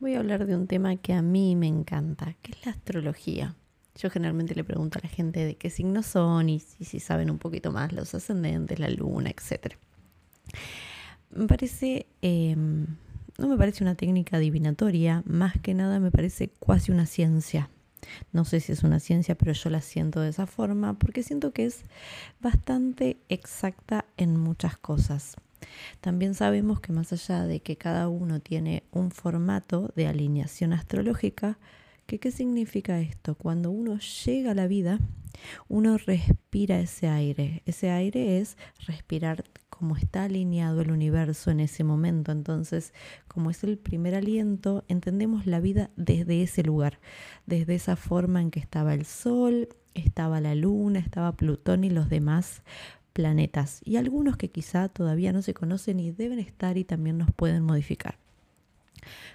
voy a hablar de un tema que a mí me encanta, que es la astrología. Yo generalmente le pregunto a la gente de qué signos son y si, saben un poquito más los ascendentes, la luna, etc. Me parece, em, no me parece una técnica adivinatoria, más que nada me parece casi una ciencia. No sé si es una ciencia, pero yo la siento de esa forma porque siento que es bastante exacta en muchas cosas. También sabemos que más allá de que cada uno tiene un formato de alineación astrológica, ¿qué significa esto? Cuando uno llega a la vida, uno respira ese aire. Ese aire es respirar como está alineado el universo en ese momento. Entonces, como es el primer aliento, entendemos la vida desde ese lugar, desde esa forma en que estaba el Sol, estaba la Luna, estaba Plutón y los demás planetas, y algunos que quizá todavía no se conocen y deben estar y también nos pueden modificar.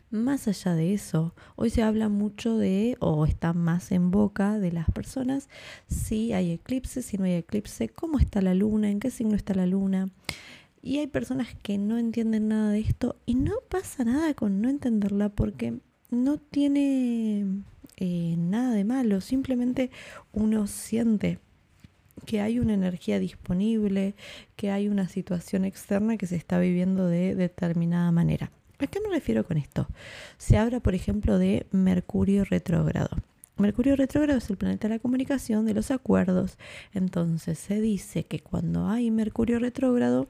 Más allá de eso, hoy se habla mucho de, o está más en boca de las personas, si hay eclipse, si no hay eclipse, cómo está la luna, en qué signo está la luna. Y hay personas que no entienden nada de esto y no pasa nada con no entenderla porque no tiene eh, nada de malo, simplemente uno siente que hay una energía disponible, que hay una situación externa que se está viviendo de determinada manera. ¿A qué me refiero con esto? Se habla, por ejemplo, de Mercurio retrógrado. Mercurio retrógrado es el planeta de la comunicación, de los acuerdos. Entonces se dice que cuando hay Mercurio retrógrado,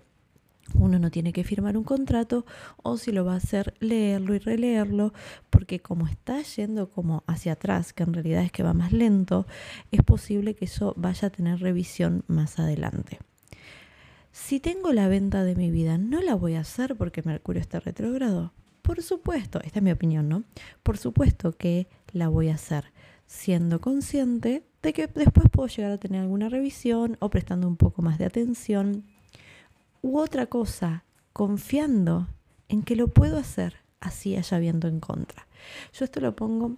uno no tiene que firmar un contrato o si lo va a hacer leerlo y releerlo porque como está yendo como hacia atrás, que en realidad es que va más lento, es posible que eso vaya a tener revisión más adelante. Si tengo la venta de mi vida, ¿no la voy a hacer porque Mercurio está retrógrado? Por supuesto, esta es mi opinión, ¿no? Por supuesto que la voy a hacer siendo consciente de que después puedo llegar a tener alguna revisión o prestando un poco más de atención u otra cosa, confiando en que lo puedo hacer así haya viento en contra. Yo esto lo pongo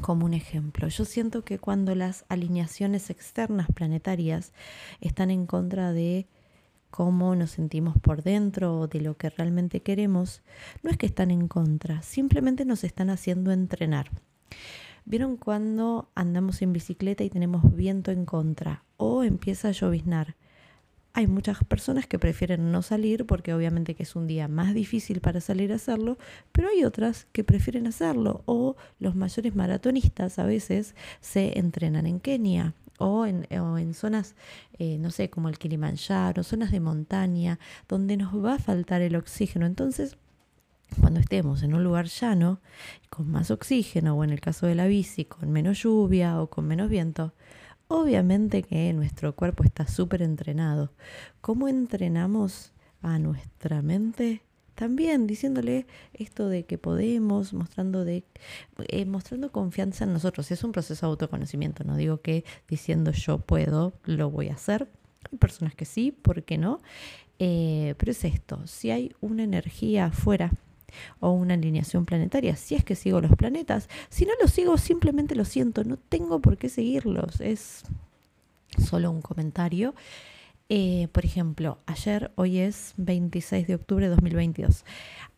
como un ejemplo. Yo siento que cuando las alineaciones externas planetarias están en contra de cómo nos sentimos por dentro o de lo que realmente queremos, no es que están en contra, simplemente nos están haciendo entrenar. ¿Vieron cuando andamos en bicicleta y tenemos viento en contra o empieza a lloviznar? Hay muchas personas que prefieren no salir porque obviamente que es un día más difícil para salir a hacerlo, pero hay otras que prefieren hacerlo o los mayores maratonistas a veces se entrenan en Kenia o en, zonas, eh, no sé, como el Kilimanjaro, zonas de montaña, donde nos va a faltar el oxígeno. Entonces, cuando estemos en un lugar llano, con más oxígeno, o en el caso de la bici, con menos lluvia o con menos viento, Obviamente que nuestro cuerpo está súper entrenado. ¿Cómo entrenamos a nuestra mente? También diciéndole esto de que podemos, mostrando, de, eh, mostrando confianza en nosotros. Es un proceso de autoconocimiento. No digo que diciendo yo puedo, lo voy a hacer. Hay personas que sí, ¿por qué no? Eh, pero es esto, si hay una energía afuera o una alineación planetaria, si es que sigo los planetas. Si no los sigo, simplemente lo siento, no tengo por qué seguirlos, es solo un comentario. Eh, por ejemplo, ayer, hoy es 26 de octubre de 2022,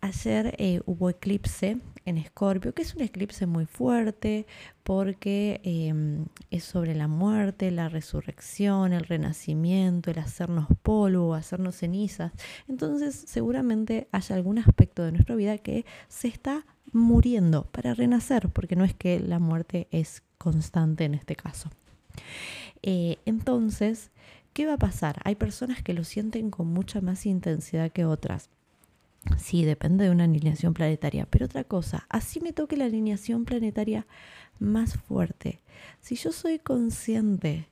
ayer eh, hubo eclipse en Escorpio, que es un eclipse muy fuerte porque em, es sobre la muerte, la resurrección, el renacimiento, el hacernos polvo, hacernos cenizas. Entonces seguramente haya algún aspecto de nuestra vida que se está muriendo para renacer, porque no es que la muerte es constante en este caso. Eh, entonces, ¿qué va a pasar? Hay personas que lo sienten con mucha más intensidad que otras. Sí, depende de una alineación planetaria. Pero otra cosa, así me toque la alineación planetaria más fuerte. Si yo soy consciente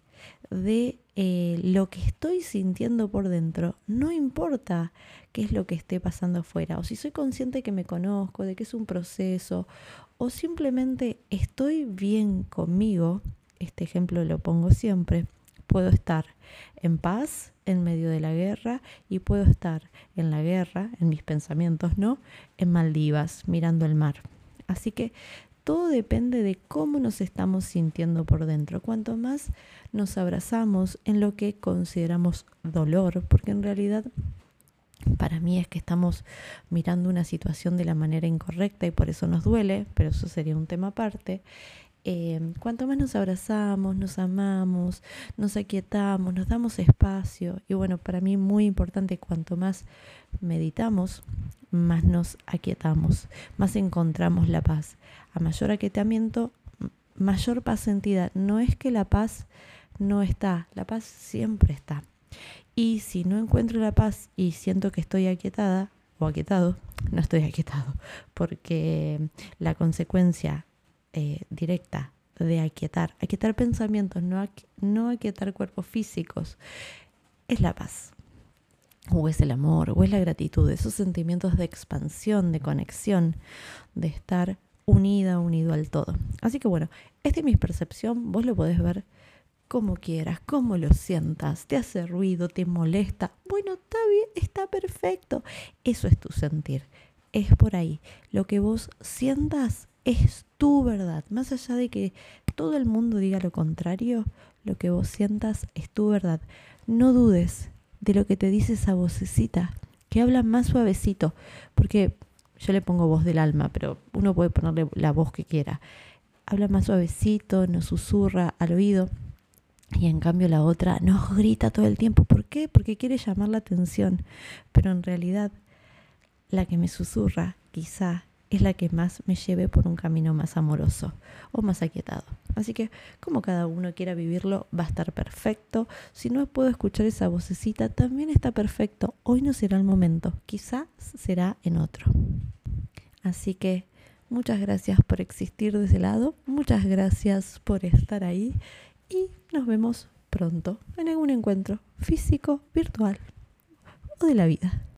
de eh, lo que estoy sintiendo por dentro, no importa qué es lo que esté pasando afuera, o si soy consciente que me conozco, de que es un proceso, o simplemente estoy bien conmigo, este ejemplo lo pongo siempre, puedo estar en paz en medio de la guerra y puedo estar en la guerra, en mis pensamientos, ¿no? En Maldivas, mirando el mar. Así que todo depende de cómo nos estamos sintiendo por dentro. Cuanto más nos abrazamos en lo que consideramos dolor, porque en realidad para mí es que estamos mirando una situación de la manera incorrecta y por eso nos duele, pero eso sería un tema aparte. Eh, cuanto más nos abrazamos, nos amamos, nos aquietamos, nos damos espacio y bueno, para mí muy importante, cuanto más meditamos, más nos aquietamos, más encontramos la paz. A mayor aquietamiento, mayor paz sentida. No es que la paz no está, la paz siempre está. Y si no encuentro la paz y siento que estoy aquietada o aquietado, no estoy aquietado, porque la consecuencia eh, directa de aquietar, aquietar pensamientos, no, no aquietar cuerpos físicos, es la paz. O es el amor, o es la gratitud, esos sentimientos de expansión, de conexión, de estar unida, unido al todo. Así que bueno, esta es mi percepción, vos lo podés ver como quieras, como lo sientas, te hace ruido, te molesta. Bueno, está bien, está perfecto. Eso es tu sentir. Es por ahí. Lo que vos sientas es tu verdad. Más allá de que todo el mundo diga lo contrario, lo que vos sientas es tu verdad. No dudes de lo que te dice esa vocecita, que habla más suavecito, porque yo le pongo voz del alma, pero uno puede ponerle la voz que quiera. Habla más suavecito, nos susurra al oído y en cambio la otra nos grita todo el tiempo. ¿Por qué? Porque quiere llamar la atención. Pero en realidad la que me susurra quizá es la que más me lleve por un camino más amoroso o más aquietado. Así que como cada uno quiera vivirlo, va a estar perfecto. Si no puedo escuchar esa vocecita, también está perfecto. Hoy no será el momento, quizás será en otro. Así que muchas gracias por existir de ese lado, muchas gracias por estar ahí y nos vemos pronto en algún encuentro físico, virtual o de la vida.